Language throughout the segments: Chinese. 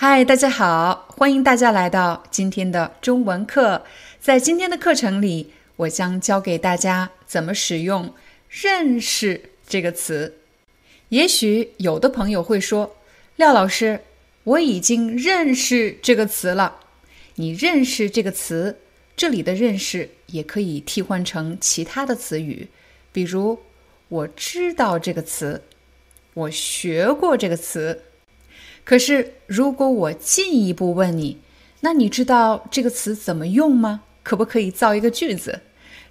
嗨，大家好，欢迎大家来到今天的中文课。在今天的课程里，我将教给大家怎么使用“认识”这个词。也许有的朋友会说：“廖老师，我已经认识这个词了。”你认识这个词，这里的“认识”也可以替换成其他的词语，比如“我知道这个词”，“我学过这个词”。可是，如果我进一步问你，那你知道这个词怎么用吗？可不可以造一个句子？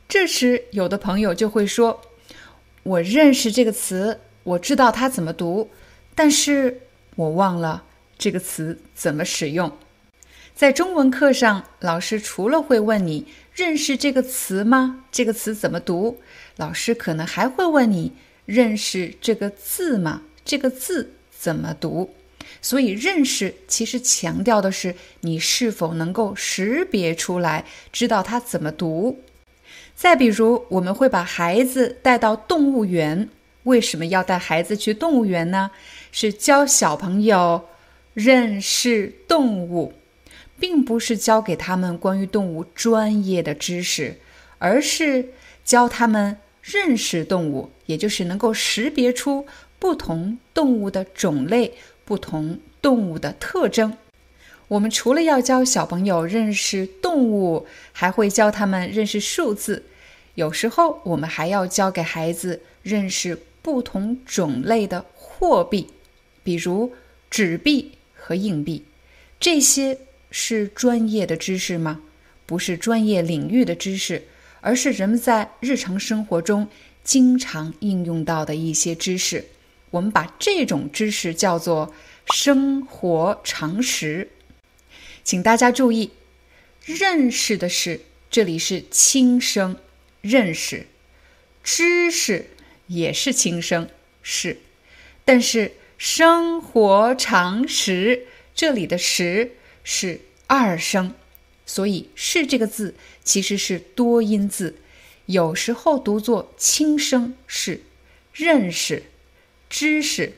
这时，有的朋友就会说：“我认识这个词，我知道它怎么读，但是我忘了这个词怎么使用。”在中文课上，老师除了会问你认识这个词吗？这个词怎么读？老师可能还会问你认识这个字吗？这个字怎么读？所以，认识其实强调的是你是否能够识别出来，知道它怎么读。再比如，我们会把孩子带到动物园，为什么要带孩子去动物园呢？是教小朋友认识动物，并不是教给他们关于动物专业的知识，而是教他们认识动物，也就是能够识别出不同动物的种类。不同动物的特征，我们除了要教小朋友认识动物，还会教他们认识数字。有时候，我们还要教给孩子认识不同种类的货币，比如纸币和硬币。这些是专业的知识吗？不是专业领域的知识，而是人们在日常生活中经常应用到的一些知识。我们把这种知识叫做生活常识，请大家注意，认识的是这里是轻声，认识，知识也是轻声是，但是生活常识这里的识是二声，所以是这个字其实是多音字，有时候读作轻声是认识。知识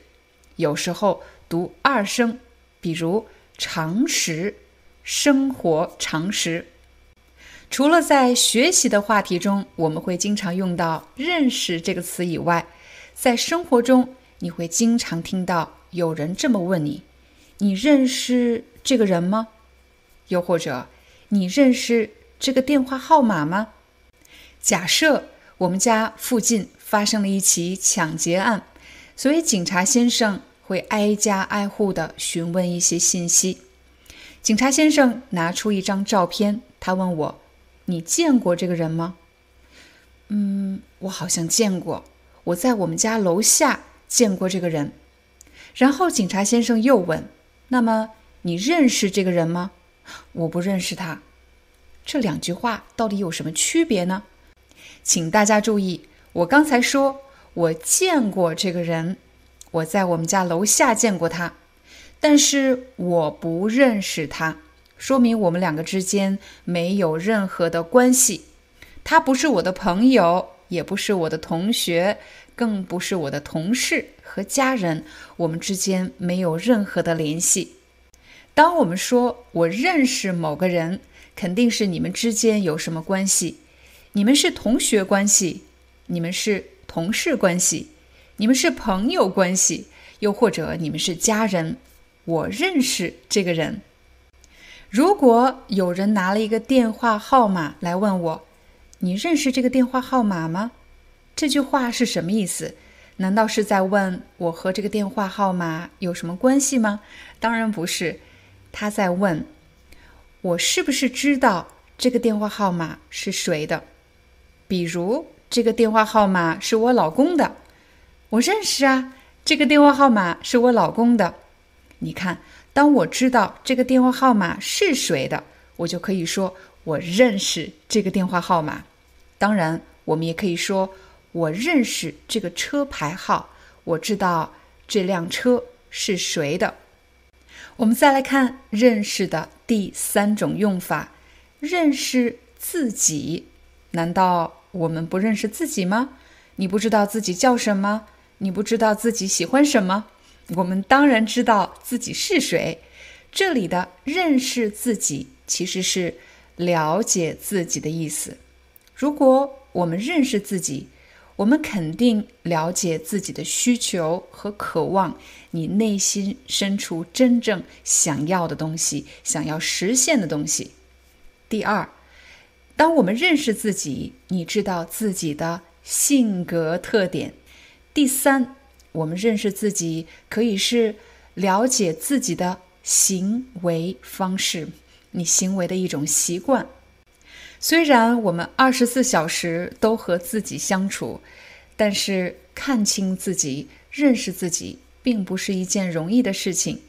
有时候读二声，比如常识、生活常识。除了在学习的话题中，我们会经常用到“认识”这个词以外，在生活中你会经常听到有人这么问你：“你认识这个人吗？”又或者“你认识这个电话号码吗？”假设我们家附近发生了一起抢劫案。所以，警察先生会挨家挨户地询问一些信息。警察先生拿出一张照片，他问我：“你见过这个人吗？”“嗯，我好像见过，我在我们家楼下见过这个人。”然后警察先生又问：“那么你认识这个人吗？”“我不认识他。”这两句话到底有什么区别呢？请大家注意，我刚才说。我见过这个人，我在我们家楼下见过他，但是我不认识他，说明我们两个之间没有任何的关系。他不是我的朋友，也不是我的同学，更不是我的同事和家人，我们之间没有任何的联系。当我们说我认识某个人，肯定是你们之间有什么关系，你们是同学关系，你们是。同事关系，你们是朋友关系，又或者你们是家人。我认识这个人。如果有人拿了一个电话号码来问我，你认识这个电话号码吗？这句话是什么意思？难道是在问我和这个电话号码有什么关系吗？当然不是，他在问我是不是知道这个电话号码是谁的。比如，这个电话号码是我老公的，我认识啊。这个电话号码是我老公的。你看，当我知道这个电话号码是谁的，我就可以说我认识这个电话号码。当然，我们也可以说我认识这个车牌号，我知道这辆车是谁的。我们再来看认识的第三种用法，认识自己。难道我们不认识自己吗？你不知道自己叫什么？你不知道自己喜欢什么？我们当然知道自己是谁。这里的认识自己其实是了解自己的意思。如果我们认识自己，我们肯定了解自己的需求和渴望，你内心深处真正想要的东西，想要实现的东西。第二，当我们认识自己，你知道自己的性格特点。第三，我们认识自己可以是了解自己的行为方式，你行为的一种习惯。虽然我们二十四小时都和自己相处，但是看清自己、认识自己，并不是一件容易的事情，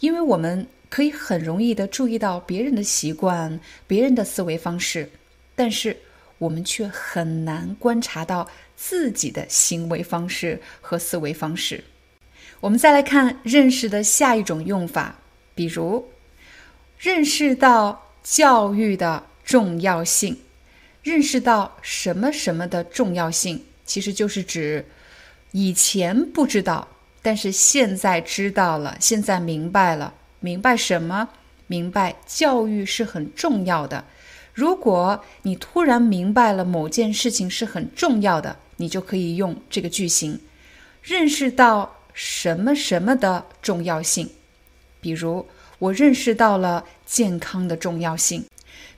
因为我们可以很容易的注意到别人的习惯、别人的思维方式，但是我们却很难观察到自己的行为方式和思维方式。我们再来看认识的下一种用法，比如认识到教育的。重要性，认识到什么什么的重要性，其实就是指以前不知道，但是现在知道了，现在明白了。明白什么？明白教育是很重要的。如果你突然明白了某件事情是很重要的，你就可以用这个句型，认识到什么什么的重要性。比如，我认识到了健康的重要性。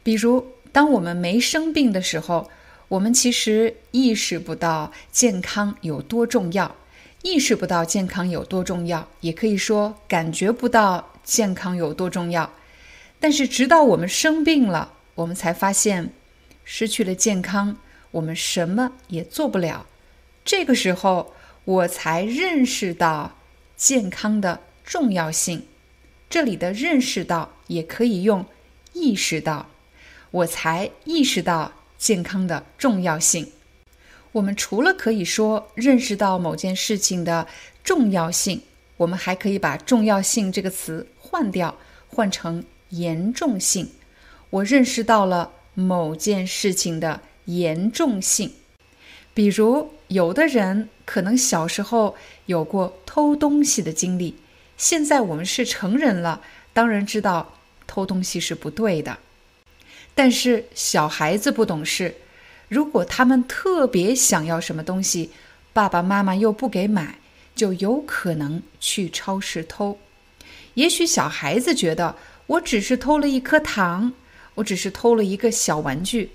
比如，当我们没生病的时候，我们其实意识不到健康有多重要，意识不到健康有多重要，也可以说感觉不到健康有多重要。但是，直到我们生病了，我们才发现，失去了健康，我们什么也做不了。这个时候，我才认识到健康的重要性。这里的认识到也可以用意识到。我才意识到健康的重要性。我们除了可以说认识到某件事情的重要性，我们还可以把“重要性”这个词换掉，换成“严重性”。我认识到了某件事情的严重性。比如，有的人可能小时候有过偷东西的经历，现在我们是成人了，当然知道偷东西是不对的。但是小孩子不懂事，如果他们特别想要什么东西，爸爸妈妈又不给买，就有可能去超市偷。也许小孩子觉得我只是偷了一颗糖，我只是偷了一个小玩具，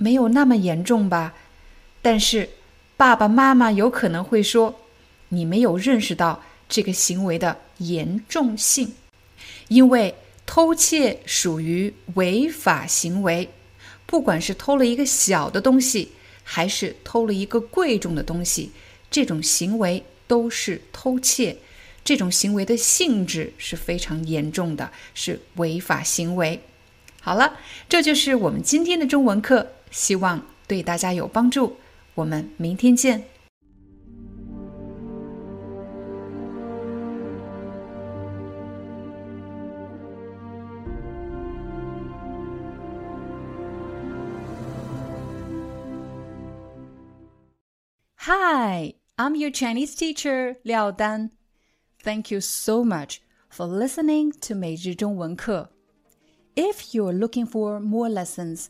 没有那么严重吧？但是爸爸妈妈有可能会说，你没有认识到这个行为的严重性，因为。偷窃属于违法行为，不管是偷了一个小的东西，还是偷了一个贵重的东西，这种行为都是偷窃。这种行为的性质是非常严重的，是违法行为。好了，这就是我们今天的中文课，希望对大家有帮助。我们明天见。Hi, I'm your Chinese teacher, Liao Dan. Thank you so much for listening to 每日中文课. If you're looking for more lessons,